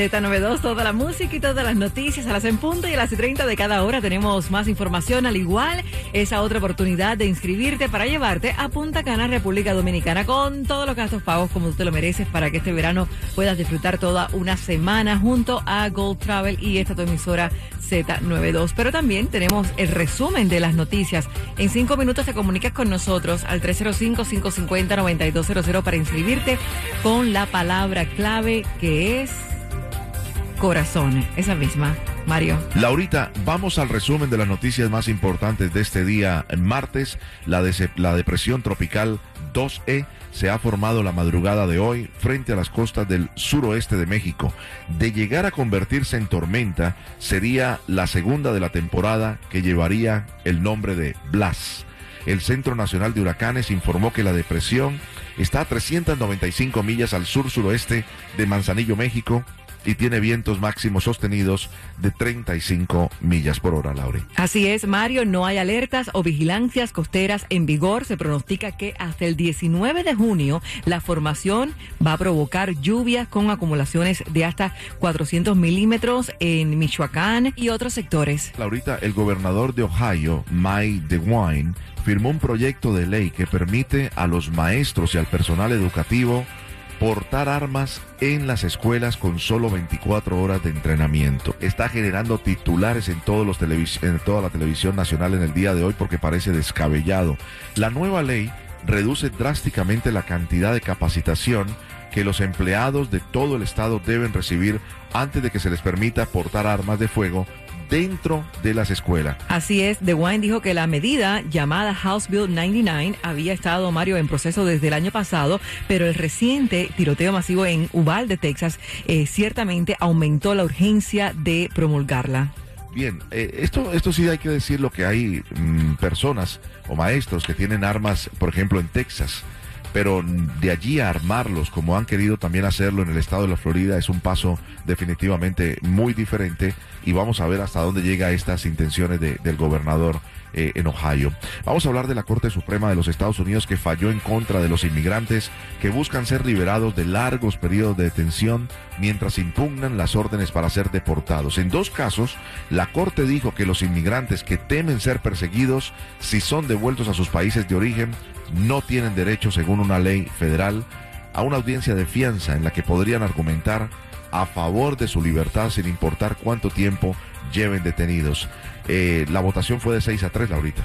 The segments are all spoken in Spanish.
Z92, toda la música y todas las noticias a las en punto y a las 30 de cada hora tenemos más información, al igual esa otra oportunidad de inscribirte para llevarte a Punta Cana, República Dominicana, con todos los gastos pagos como tú te lo mereces para que este verano puedas disfrutar toda una semana junto a Gold Travel y esta tu emisora Z92. Pero también tenemos el resumen de las noticias. En cinco minutos te comunicas con nosotros al 305-550-9200 para inscribirte con la palabra clave que es corazón, esa misma. Mario. Laurita, vamos al resumen de las noticias más importantes de este día martes. La, la depresión tropical 2E se ha formado la madrugada de hoy frente a las costas del suroeste de México. De llegar a convertirse en tormenta, sería la segunda de la temporada que llevaría el nombre de Blas. El Centro Nacional de Huracanes informó que la depresión está a 395 millas al sur-suroeste de Manzanillo, México, y tiene vientos máximos sostenidos de 35 millas por hora, Laure. Así es, Mario, no hay alertas o vigilancias costeras en vigor. Se pronostica que hasta el 19 de junio la formación va a provocar lluvias con acumulaciones de hasta 400 milímetros en Michoacán y otros sectores. Laurita, el gobernador de Ohio, Mike DeWine, firmó un proyecto de ley que permite a los maestros y al personal educativo portar armas en las escuelas con solo 24 horas de entrenamiento. Está generando titulares en, todos los en toda la televisión nacional en el día de hoy porque parece descabellado. La nueva ley reduce drásticamente la cantidad de capacitación que los empleados de todo el estado deben recibir antes de que se les permita portar armas de fuego dentro de las escuelas. Así es, The Wine dijo que la medida llamada House Bill 99 había estado, Mario, en proceso desde el año pasado, pero el reciente tiroteo masivo en Uvalde, Texas, eh, ciertamente aumentó la urgencia de promulgarla. Bien, eh, esto, esto sí hay que decirlo que hay mm, personas o maestros que tienen armas, por ejemplo, en Texas pero de allí a armarlos como han querido también hacerlo en el estado de la Florida es un paso definitivamente muy diferente y vamos a ver hasta dónde llega estas intenciones del gobernador eh, en Ohio. Vamos a hablar de la Corte Suprema de los Estados Unidos que falló en contra de los inmigrantes que buscan ser liberados de largos periodos de detención mientras impugnan las órdenes para ser deportados. En dos casos, la Corte dijo que los inmigrantes que temen ser perseguidos si son devueltos a sus países de origen no tienen derecho, según una ley federal, a una audiencia de fianza en la que podrían argumentar a favor de su libertad sin importar cuánto tiempo lleven detenidos. Eh, la votación fue de 6 a 3, Laurita.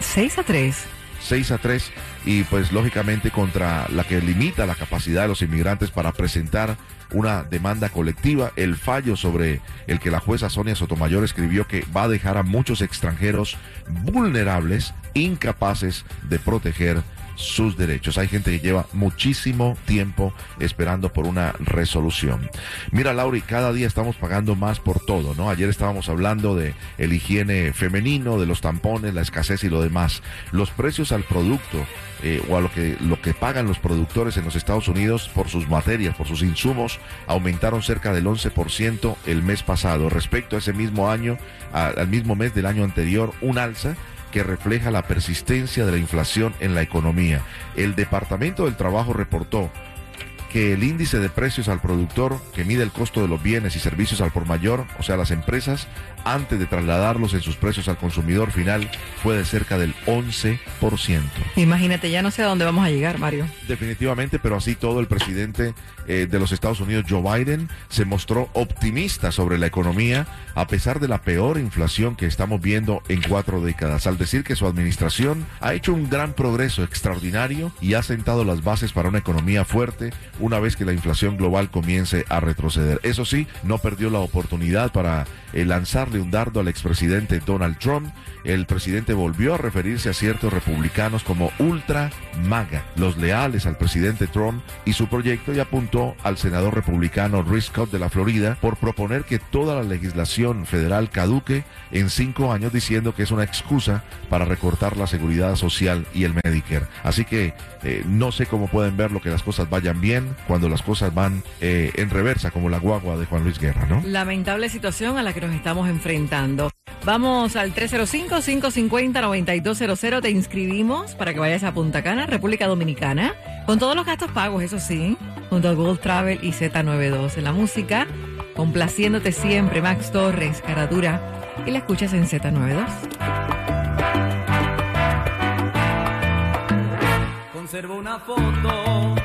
6 a 3. 6 a 3 y pues lógicamente contra la que limita la capacidad de los inmigrantes para presentar una demanda colectiva, el fallo sobre el que la jueza Sonia Sotomayor escribió que va a dejar a muchos extranjeros vulnerables, incapaces de proteger sus derechos. Hay gente que lleva muchísimo tiempo esperando por una resolución. Mira, Lauri, cada día estamos pagando más por todo, ¿no? Ayer estábamos hablando de el higiene femenino, de los tampones, la escasez y lo demás. Los precios al producto eh, o a lo que, lo que pagan los productores en los Estados Unidos por sus materias, por sus insumos, aumentaron cerca del 11% el mes pasado. Respecto a ese mismo año, al mismo mes del año anterior, un alza que refleja la persistencia de la inflación en la economía. El Departamento del Trabajo reportó que el índice de precios al productor, que mide el costo de los bienes y servicios al por mayor, o sea, las empresas, antes de trasladarlos en sus precios al consumidor final, fue de cerca del 11%. Imagínate, ya no sé a dónde vamos a llegar, Mario. Definitivamente, pero así todo el presidente eh, de los Estados Unidos, Joe Biden, se mostró optimista sobre la economía a pesar de la peor inflación que estamos viendo en cuatro décadas, al decir que su administración ha hecho un gran progreso extraordinario y ha sentado las bases para una economía fuerte, una vez que la inflación global comience a retroceder. Eso sí, no perdió la oportunidad para eh, lanzarle un dardo al expresidente Donald Trump. El presidente volvió a referir a ciertos republicanos como ultra maga, los leales al presidente Trump y su proyecto y apuntó al senador republicano Rick Scott de la Florida por proponer que toda la legislación federal caduque en cinco años diciendo que es una excusa para recortar la seguridad social y el Medicare. Así que eh, no sé cómo pueden ver lo que las cosas vayan bien cuando las cosas van eh, en reversa como la guagua de Juan Luis Guerra, ¿no? Lamentable situación a la que nos estamos enfrentando. Vamos al 305-550-9200. Te inscribimos para que vayas a Punta Cana, República Dominicana, con todos los gastos pagos, eso sí, junto a Gold Travel y Z92 en la música, complaciéndote siempre, Max Torres, Caradura, y la escuchas en Z92. Conservo una foto